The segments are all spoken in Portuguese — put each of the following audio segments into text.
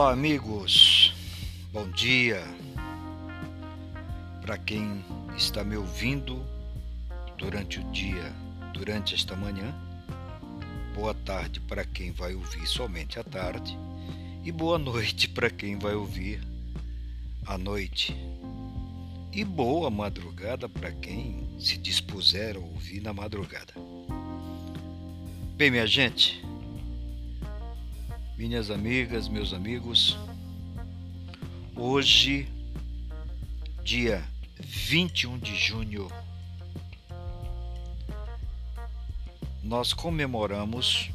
Olá, amigos. Bom dia. Para quem está me ouvindo durante o dia, durante esta manhã, boa tarde para quem vai ouvir somente à tarde e boa noite para quem vai ouvir à noite. E boa madrugada para quem se dispuser a ouvir na madrugada. Bem, minha gente, minhas amigas, meus amigos, hoje, dia 21 de junho, nós comemoramos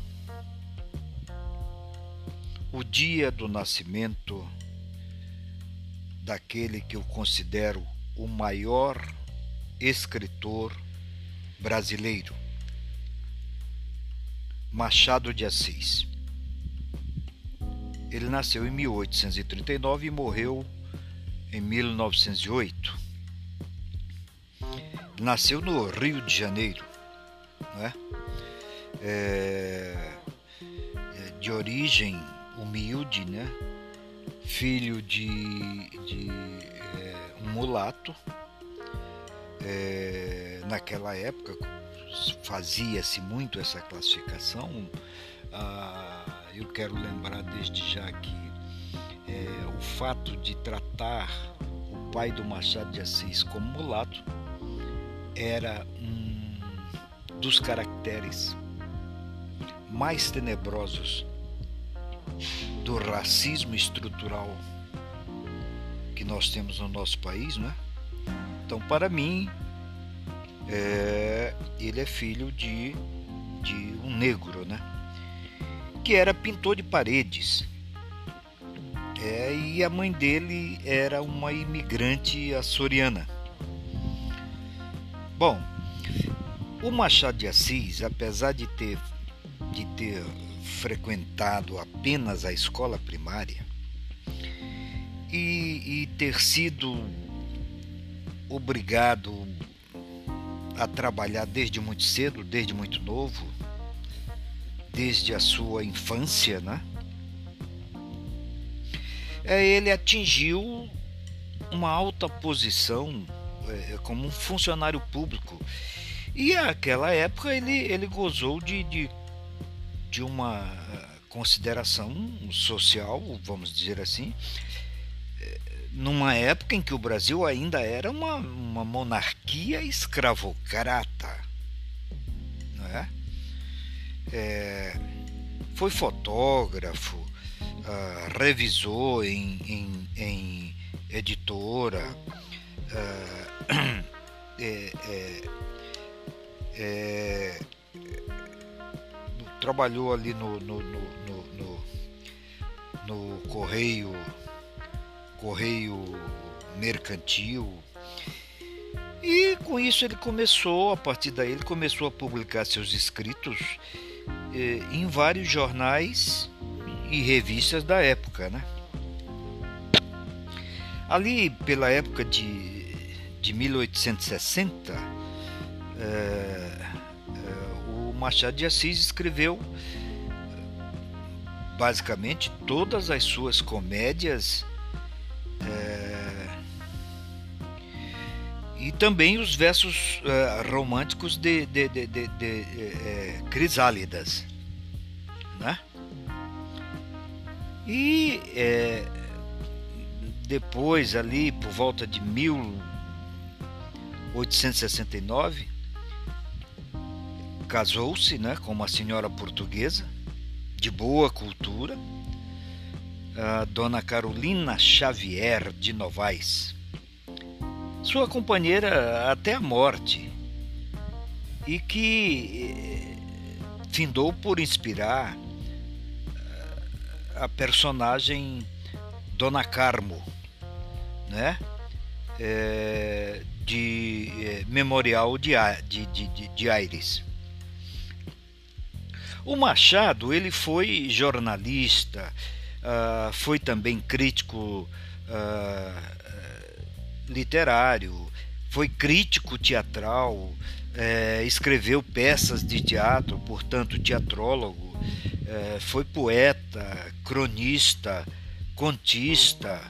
o dia do nascimento daquele que eu considero o maior escritor brasileiro, Machado de Assis. Ele nasceu em 1839 e morreu em 1908. Nasceu no Rio de Janeiro, né? É, de origem humilde, né? Filho de, de é, um mulato. É, naquela época fazia-se muito essa classificação. Ah, eu quero lembrar desde já que é, o fato de tratar o pai do Machado de Assis como mulato era um dos caracteres mais tenebrosos do racismo estrutural que nós temos no nosso país, né? Então, para mim, é, ele é filho de, de um negro, né? Que era pintor de paredes. É, e a mãe dele era uma imigrante açoriana. Bom, o Machado de Assis, apesar de ter, de ter frequentado apenas a escola primária e, e ter sido obrigado a trabalhar desde muito cedo, desde muito novo, desde a sua infância, né? É, ele atingiu uma alta posição é, como um funcionário público e naquela época ele, ele gozou de, de, de uma consideração social, vamos dizer assim, é, numa época em que o Brasil ainda era uma, uma monarquia escravocrata. Não é? É, foi fotógrafo, uh, revisou em, em, em editora, uh, é, é, trabalhou ali no, no, no, no, correio, correio mercantil. E com isso ele começou, a partir daí ele começou a publicar seus escritos em vários jornais e revistas da época, né? Ali pela época de, de 1860, eh, eh, o Machado de Assis escreveu basicamente todas as suas comédias e também os versos uh, românticos de, de, de, de, de uh, Crisálidas. Né? E uh, depois, ali por volta de 1869, casou-se né, com uma senhora portuguesa de boa cultura, a dona Carolina Xavier de Novaes sua companheira até a morte e que eh, findou por inspirar eh, a personagem Dona Carmo, né? É, de é, Memorial de, de, de, de Aires. O Machado ele foi jornalista, uh, foi também crítico uh, literário, foi crítico teatral, é, escreveu peças de teatro, portanto, teatrólogo, é, foi poeta, cronista, contista,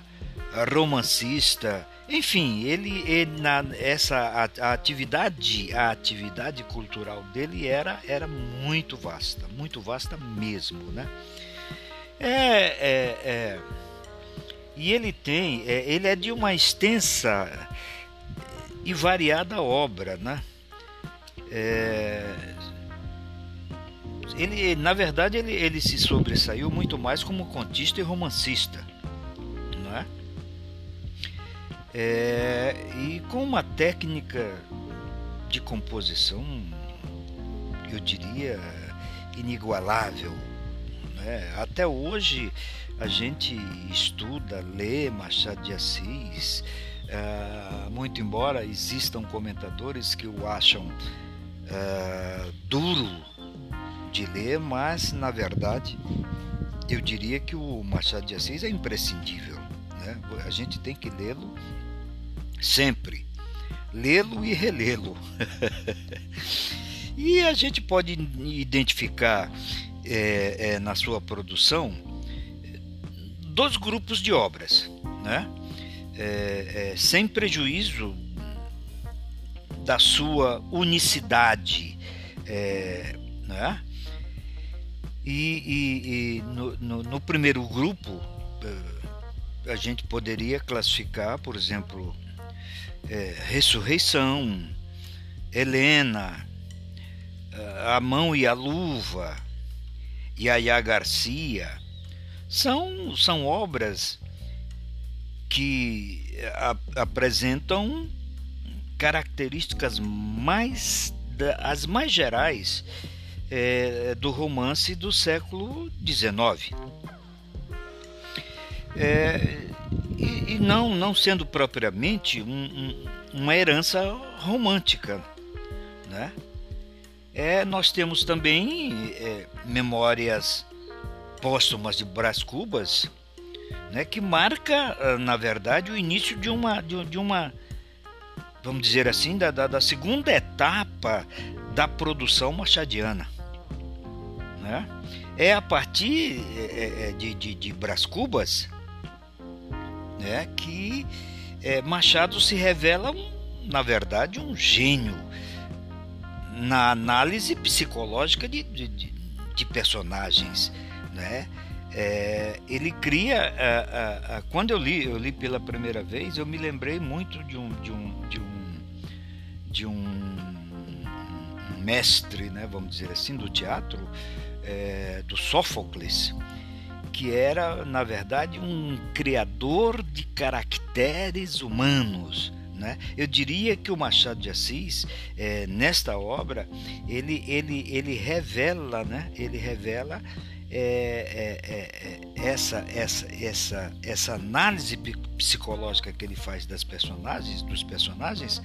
romancista, enfim, ele, ele na, essa a, a, atividade, a atividade cultural dele era, era muito vasta, muito vasta mesmo, né? É, é, é e ele tem, é, ele é de uma extensa e variada obra, né? É, ele, na verdade, ele, ele se sobressaiu muito mais como contista e romancista, não é? é e com uma técnica de composição, eu diria, inigualável. Né? Até hoje a gente estuda, lê Machado de Assis, uh, muito embora existam comentadores que o acham uh, duro de ler, mas na verdade eu diria que o Machado de Assis é imprescindível. Né? A gente tem que lê-lo sempre, lê-lo e relê-lo. e a gente pode identificar é, é, na sua produção dois grupos de obras, né? É, é, sem prejuízo da sua unicidade, é, né? E, e, e no, no, no, primeiro grupo é, a gente poderia classificar, por exemplo, é, Ressurreição, Helena, A Mão e a Luva, Yaya Garcia, são, são obras que a, apresentam características mais as mais gerais é, do romance do século XIX. É, e, e, não, não sendo propriamente um, um, uma herança romântica. Né? É, nós temos também é, memórias póstumas de Brás Cubas, né, que marca, ah, na verdade, o início de uma, de, uma vamos dizer assim, da, da, da, segunda etapa da produção machadiana. Né? É a partir é, é, de, de, de Brás Cubas né, que é, Machado se revela, na verdade, um gênio na análise psicológica de, de, de personagens né? É, ele cria a, a, a, quando eu li eu li pela primeira vez eu me lembrei muito de um de um de um de um mestre né vamos dizer assim do teatro é, do Sófocles que era na verdade um criador de caracteres humanos né? Eu diria que o Machado de Assis, é, nesta obra, ele, ele, ele revela, né? ele revela é, é, é, essa, essa, essa, essa análise psicológica que ele faz das personagens, dos personagens,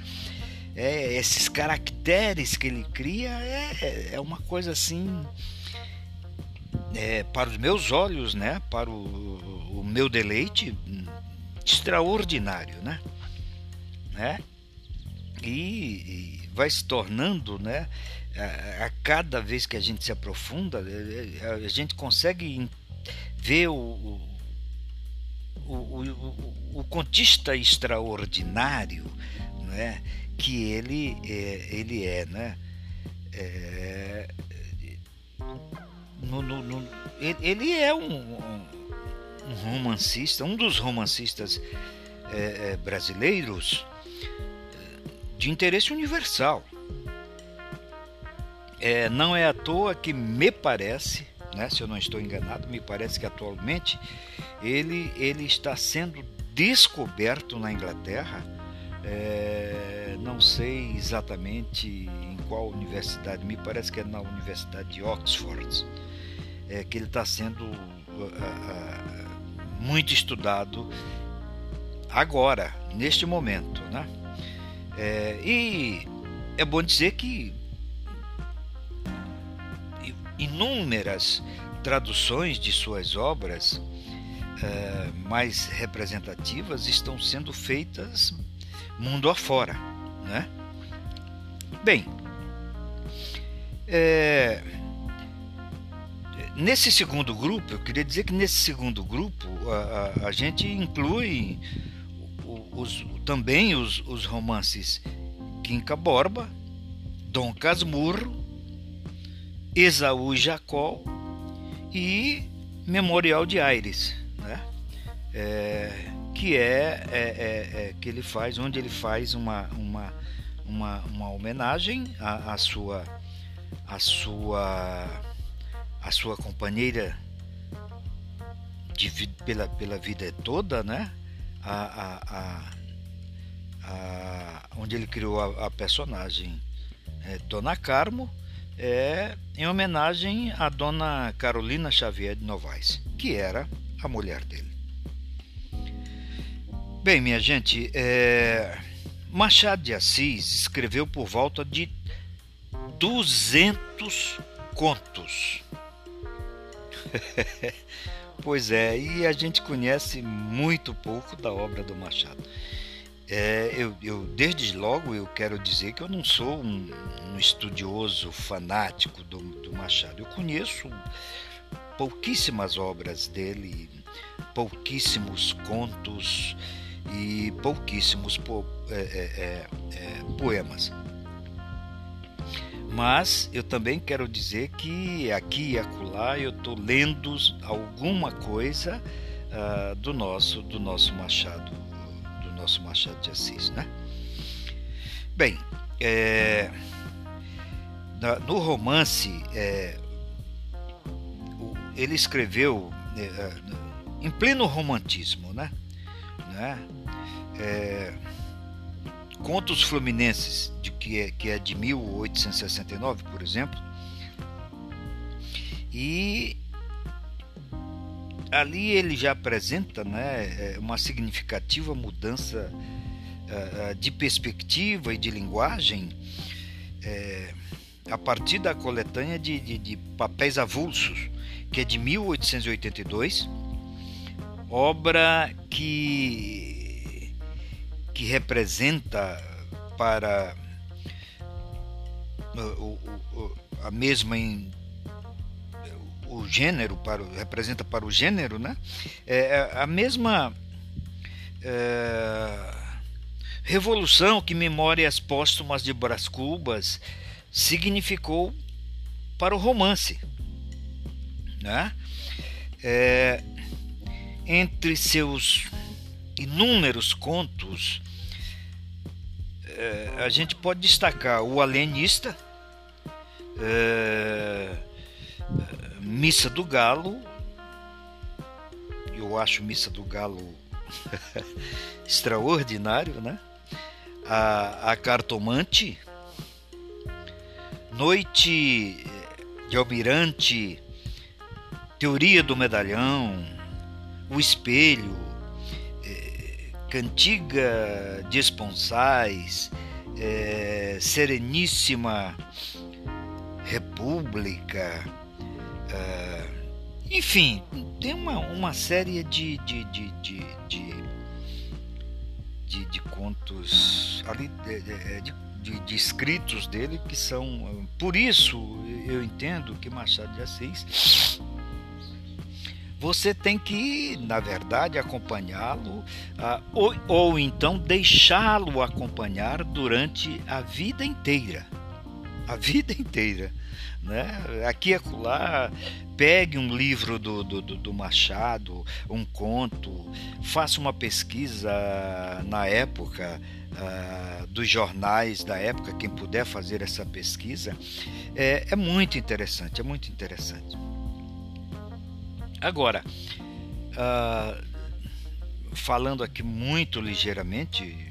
é, esses caracteres que ele cria é, é uma coisa assim é, para os meus olhos, né, para o, o meu deleite extraordinário, né, né? E, e vai se tornando, né, a, a, cada vez que a gente se aprofunda, é, é, a gente consegue ver o, o, o, o, o contista extraordinário né, que ele é, ele é, né? É, no, no, no, ele é um, um, romancista, um dos romancistas é, é brasileiros de interesse universal. É, não é à toa que me parece, né, se eu não estou enganado, me parece que atualmente ele, ele está sendo descoberto na Inglaterra. É, não sei exatamente em qual universidade, me parece que é na Universidade de Oxford, é, que ele está sendo uh, uh, muito estudado agora, neste momento. Né? É, e é bom dizer que inúmeras traduções de suas obras é, mais representativas estão sendo feitas mundo afora. Né? Bem, é, nesse segundo grupo, eu queria dizer que nesse segundo grupo a, a, a gente inclui os, também os, os romances Quinca Borba, Dom Casmurro, Esaú e Jacó e Memorial de Aires, né? É, que é, é, é, é, que ele faz, onde ele faz uma, uma, uma, uma homenagem à, à sua à sua a sua companheira de, pela, pela vida toda, né? A, a, a, onde ele criou a, a personagem é, Dona Carmo, é em homenagem à Dona Carolina Xavier de Novaes, que era a mulher dele. Bem, minha gente, é... Machado de Assis escreveu por volta de 200 contos. pois é, e a gente conhece muito pouco da obra do Machado. É, eu, eu, desde logo eu quero dizer que eu não sou um, um estudioso fanático do, do, Machado. Eu conheço pouquíssimas obras dele, pouquíssimos contos e pouquíssimos po, é, é, é, é poemas. Mas eu também quero dizer que aqui e acolá eu estou lendo alguma coisa uh, do nosso do nosso Machado, nosso Machado de Assis, né? Bem, é, no romance é, ele escreveu é, em pleno romantismo, né? né? É, Contos Fluminenses, de, que, é, que é de 1869, por exemplo. E ali ele já apresenta né, é, uma significativa mudança uh, de perspectiva e de linguagem é, a partir da coletânea de, de, de, papéis avulsos, que é de 1882, obra que que representa para o, a mesma o gênero para representa para o gênero né? É, é a mesma é, revolução que Memórias Póstumas de Brás Cubas significou para o romance né? É, entre seus inúmeros contos é, a gente pode destacar o Alienista, é, Missa do Galo, eu acho Missa do Galo extraordinário, né? A, a Cartomante, Noite de Almirante, Teoria do Medalhão, O Espelho, Cantiga de Esponsais, é, Sereníssima República, é, enfim, tem uma, uma série de, de, de, de, de, de, de contos ali, de, de, de, escritos dele que são. Por isso eu entendo que Machado de Assis você tem que, na verdade, acompanhá-lo ah, ou, ou então deixá-lo acompanhar durante a vida inteira. A vida inteira. Né? Aqui e acolá, pegue um livro do, do, do, Machado, um conto, faça uma pesquisa na época uh, dos jornais da época, quem puder fazer essa pesquisa, é, é muito interessante, é muito interessante. Agora, uh, falando aqui muito ligeiramente,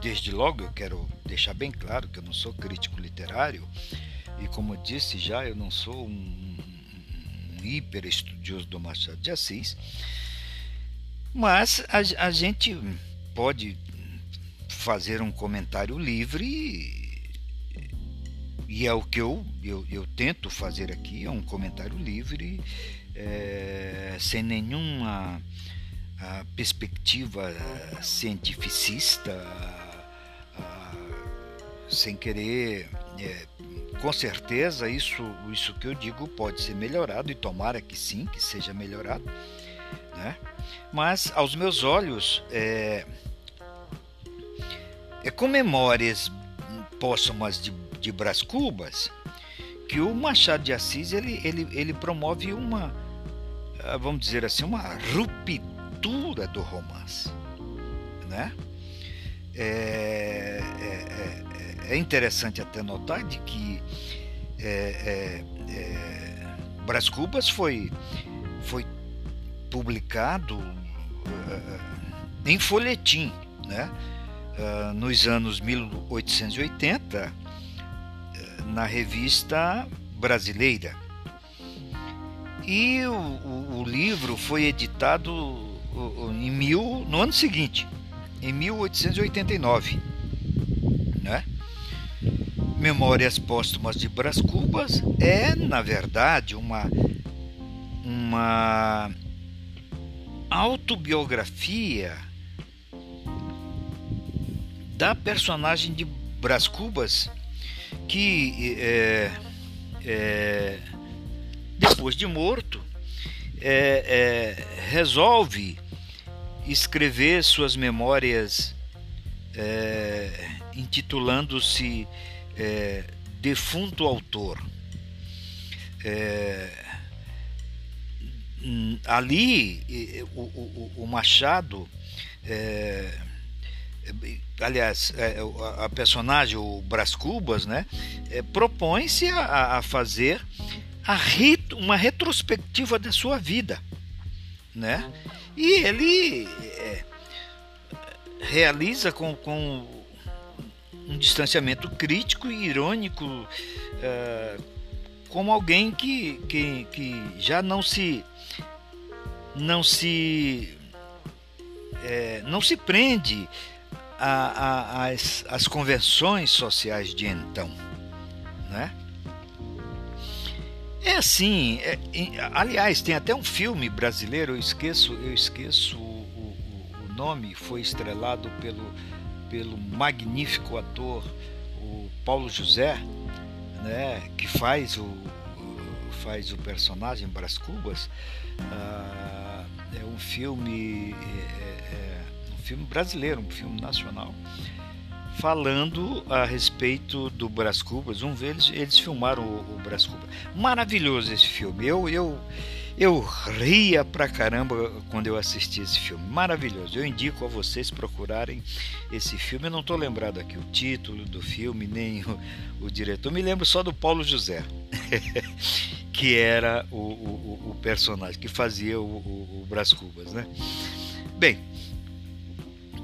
desde logo eu quero deixar bem claro que eu não sou crítico literário e, como eu disse já, eu não sou um, um hiper estudioso do Machado de Assis, mas a, a gente pode fazer um comentário livre e é o que eu, eu, eu tento fazer aqui, é um comentário livre, é, sem nenhuma perspectiva cientificista, sem querer, é, com certeza isso, isso que eu digo pode ser melhorado e tomara que sim, que seja melhorado, né? Mas aos meus olhos, é, é com memórias póstumas de, de Brás Cubas que o Machado de Assis ele, ele, ele promove uma, ah, vamos dizer assim, uma ruptura do romance, né? É, é, é, interessante até notar de que é, é, é, Brás Cubas foi, foi publicado uh, em folhetim, né? Uh, nos anos 1880, uh, na revista brasileira. E o, o, o livro foi editado em mil, no ano seguinte, em 1889. Memórias Póstumas de Brás Cubas é, na verdade, uma, uma autobiografia da personagem de Brás Cubas que é, é, depois de morto é, é resolve escrever suas memórias é, intitulando-se é, Defunto Autor. É, ali o, o, o Machado é, aliás, é, a personagem, o Brás Cubas, né, é, propõe-se a, a, fazer a rit, uma retrospectiva da sua vida, né? E ele é, realiza com, com, um distanciamento crítico e irônico, é, como alguém que, que, que já não se não se é, não se prende às as convenções sociais de então, né? É assim, é, aliás, tem até um filme brasileiro, eu esqueço, eu esqueço o, o, o, nome, foi estrelado pelo, pelo magnífico ator o Paulo José, né, que faz o, faz o personagem Brás Cubas. Ah, é um filme, é, é, um filme brasileiro, um filme nacional falando a respeito do Brás Cubas. Um deles, eles filmaram o, o Cubas. Maravilhoso esse filme. Eu, eu, eu ria pra caramba quando eu assisti esse filme. Maravilhoso. Eu indico a vocês procurarem esse filme. Eu não estou lembrado aqui o título do filme, nem o, o diretor. Me lembro só do Paulo José, que era o, o, o, personagem que fazia o, o, Brás Cubas, né? Bem,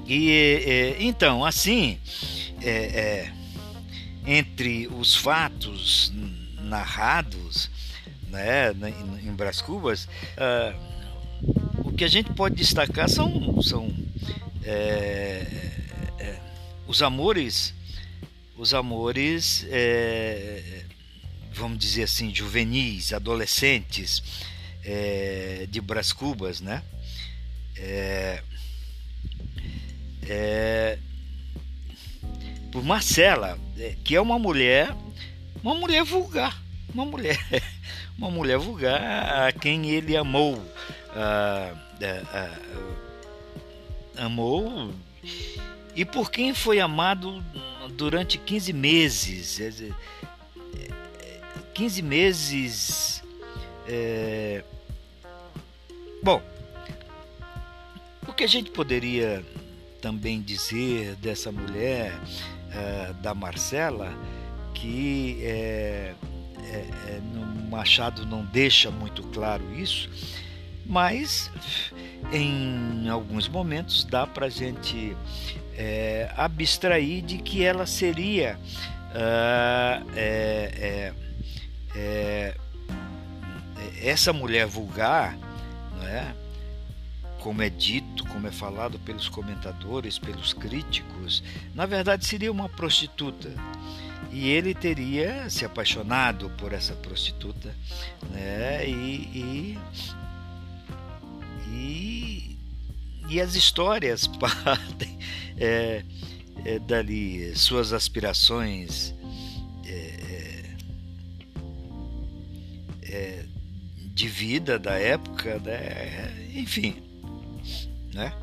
e então, assim, é, é, entre os fatos narrados né, em, em Cubas, uh, o que a gente pode destacar são, são é, é, os amores, os amores, é, vamos dizer assim, juvenis, adolescentes de Brás Cubas, né? é, por Marcela, é, que é uma mulher, uma mulher vulgar, uma mulher, uma mulher vulgar a quem ele amou, amou. E por quem foi amado durante 15 meses, 15 meses, é, bom, o que a gente poderia também dizer dessa mulher, uh, da Marcela, que é, é, é, Machado não deixa muito claro isso, mas em alguns momentos dá para a gente é, abstrair de que ela seria uh, é, é, essa mulher vulgar, não é? como é dito, como é falado pelos comentadores, pelos críticos, na verdade seria uma prostituta. E ele teria se apaixonado por essa prostituta, né? E, e, e, e as histórias partem é, é, dali suas aspirações é, de vida da época, né? enfim, né?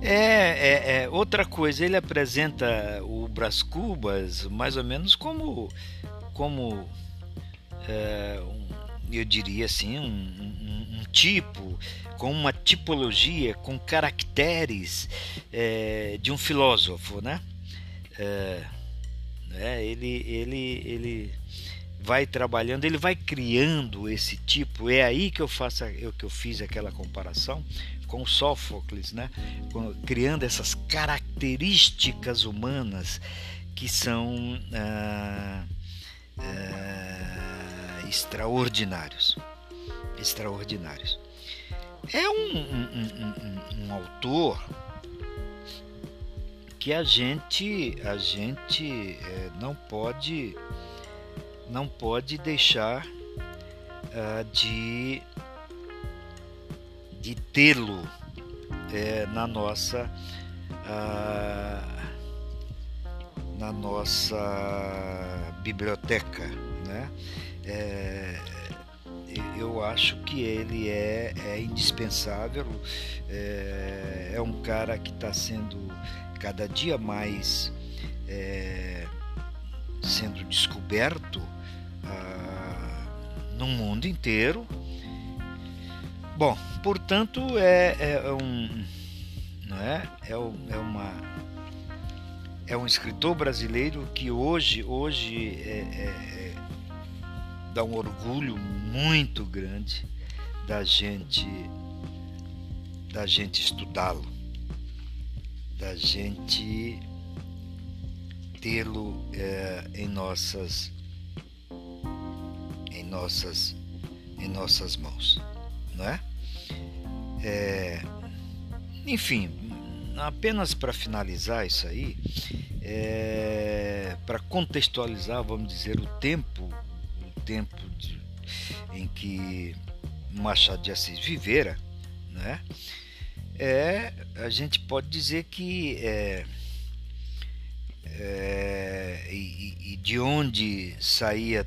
É, é, é, outra coisa, ele apresenta o Brás Cubas mais ou menos como, como é, um, eu diria assim, um, um, um, tipo, com uma tipologia, com caracteres é, de um filósofo, né? É, né? Ele, ele, ele vai trabalhando, ele vai criando esse tipo. É aí que eu faço, eu que eu fiz aquela comparação com Sófocles, né? criando essas características humanas que são ah, ah, extraordinários, extraordinários. É um, um, um, um, autor que a gente a gente é, não pode não pode deixar uh, de, de tê-lo é, na nossa uh, na nossa biblioteca, né? É, eu acho que ele é, é indispensável, é, é, um cara que está sendo cada dia mais é, sendo descoberto no mundo inteiro. Bom, portanto é, é um não é? É, é uma é um escritor brasileiro que hoje hoje é, é, é, dá um orgulho muito grande da gente da gente estudá-lo, da gente tê-lo é, em nossas nossas em nossas mãos, não é? É enfim, apenas para finalizar isso aí, é, para contextualizar, vamos dizer, o tempo, o tempo de, em que Machado de Assis vivera, né? É, a gente pode dizer que é, é, e, e de onde saía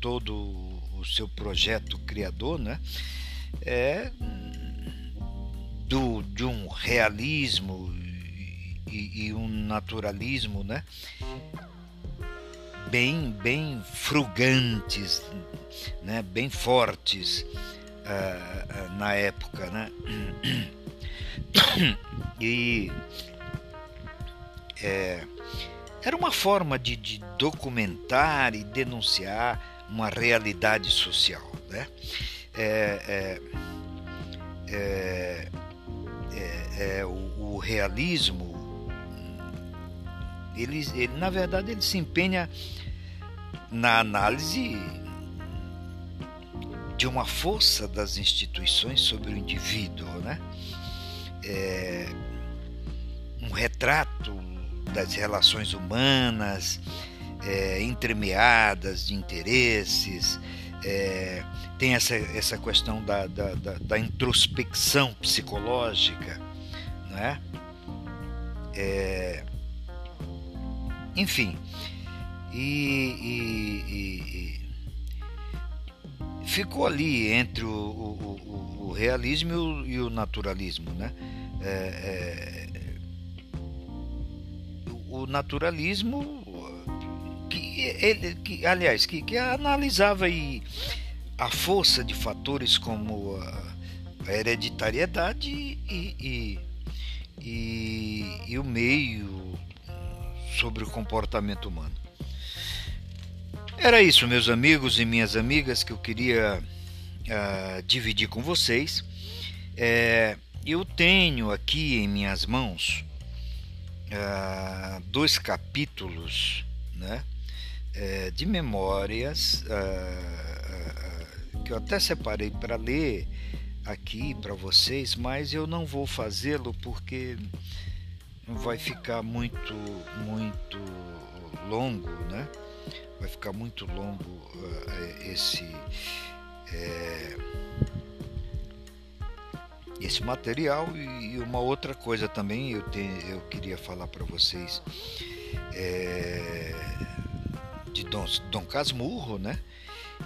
todo o seu projeto criador, né? É realismo e, e um naturalismo, né? Bem, bem frugantes, né? Bem fortes uh, na época, né? E é, era uma forma de, de documentar e denunciar uma realidade social. Né? É, é, é, é, o, o, realismo, ele, ele, na verdade, ele se empenha na análise de uma força das instituições sobre o indivíduo, né? É, um retrato das relações humanas, é, entremeadas de interesses, é, tem essa, essa questão da, da, da, da introspecção psicológica, né? É, enfim, e, e, e, ficou ali entre o, o, o realismo e o, o, naturalismo, né? É, é o naturalismo ele, que, aliás, que, que analisava aí a força de fatores como a, a hereditariedade e, e, e, e, o meio sobre o comportamento humano. Era isso, meus amigos e minhas amigas, que eu queria uh, dividir com vocês. É, eu tenho aqui em minhas mãos uh, dois capítulos, né? de memórias que eu até separei para ler aqui para vocês, mas eu não vou fazê-lo porque vai ficar muito muito longo, né? Vai ficar muito longo uh, esse é, esse material e uma outra coisa também eu, te, eu queria falar para vocês é, de Dom, Dom Casmurro, né?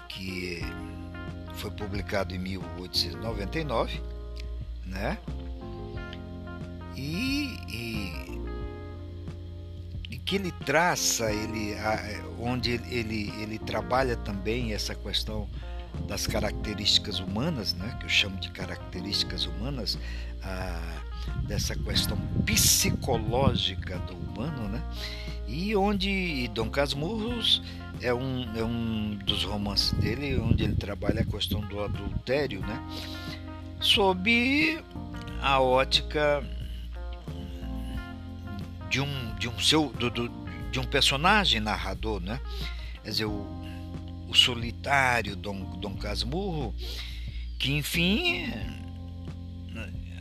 Que foi publicado em 1899, né? E, e, e que ele traça, ele, onde ele, ele trabalha também essa questão das características humanas, né, que eu chamo de características humanas, dessa questão psicológica do humano, né, e onde Dom Casmurros é um, é um dos romances dele, onde ele trabalha a questão do adultério, né, sob a ótica de um, de um seu do, do, de um personagem narrador, né? Quer dizer, o, o solitário Dom, Dom Casmurro, que enfim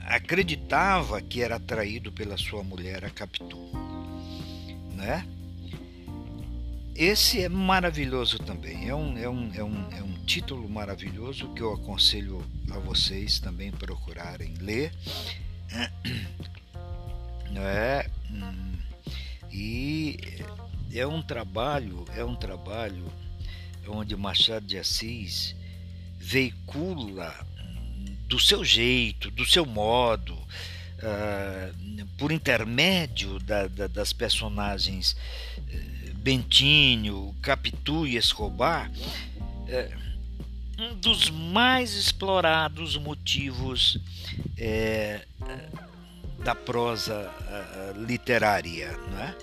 acreditava que era atraído pela sua mulher, a Capitu. Né? Esse é maravilhoso também, é um, é, um, é, um, é um título maravilhoso que eu aconselho a vocês também procurarem ler. É, e é um trabalho, é um trabalho onde Machado de Assis veicula do seu jeito, do seu modo, uh, por intermédio da, da, das personagens uh, Bentinho, Capitu e Escobar, uh, um dos mais explorados motivos eh, da prosa literária, né?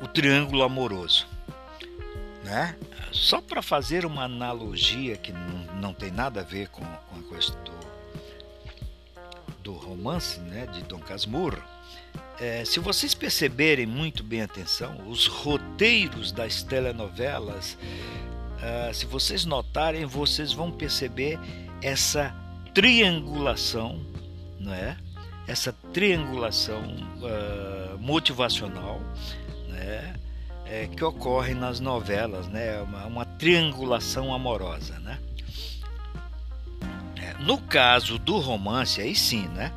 o triângulo amoroso. Né? Só para fazer uma analogia que não, não tem nada a ver com, com a questão do, do romance né, de Dom Casmurro, é, se vocês perceberem muito bem atenção, os roteiros das telenovelas, uh, se vocês notarem, vocês vão perceber essa triangulação, não é? Essa triangulação uh, motivacional, né? é, que ocorre nas novelas, né? Uma, uma triangulação amorosa, né? É, no caso do romance, aí sim, né?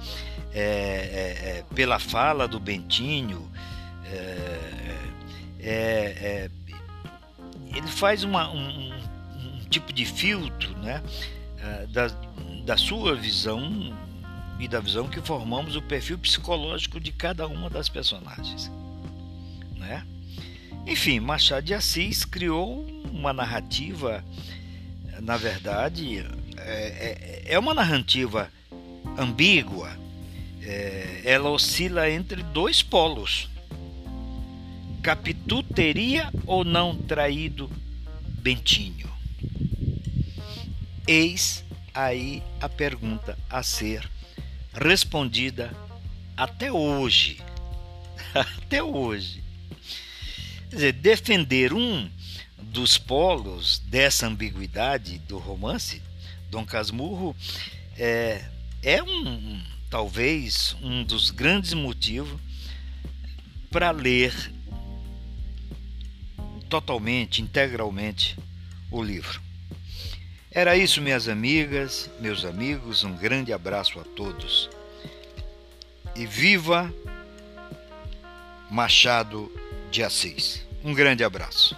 É, é, é pela fala do Bentinho, é, ele faz uma, um, um, tipo de filtro, né? Da, da sua visão e da visão que formamos o perfil psicológico de cada uma das personagens, né? Enfim, Machado de Assis criou uma narrativa, na verdade, é, é uma narrativa ambígua. É, ela oscila entre dois polos. Capitu teria ou não traído Bentinho? Eis aí a pergunta a ser respondida até hoje. até hoje. Quer dizer, defender um dos polos dessa ambiguidade do romance, Dom Casmurro, é, é um, talvez um dos grandes motivos para ler totalmente, integralmente o livro. Era isso, minhas amigas, meus amigos, um grande abraço a todos. E viva Machado de Assis. Um grande abraço.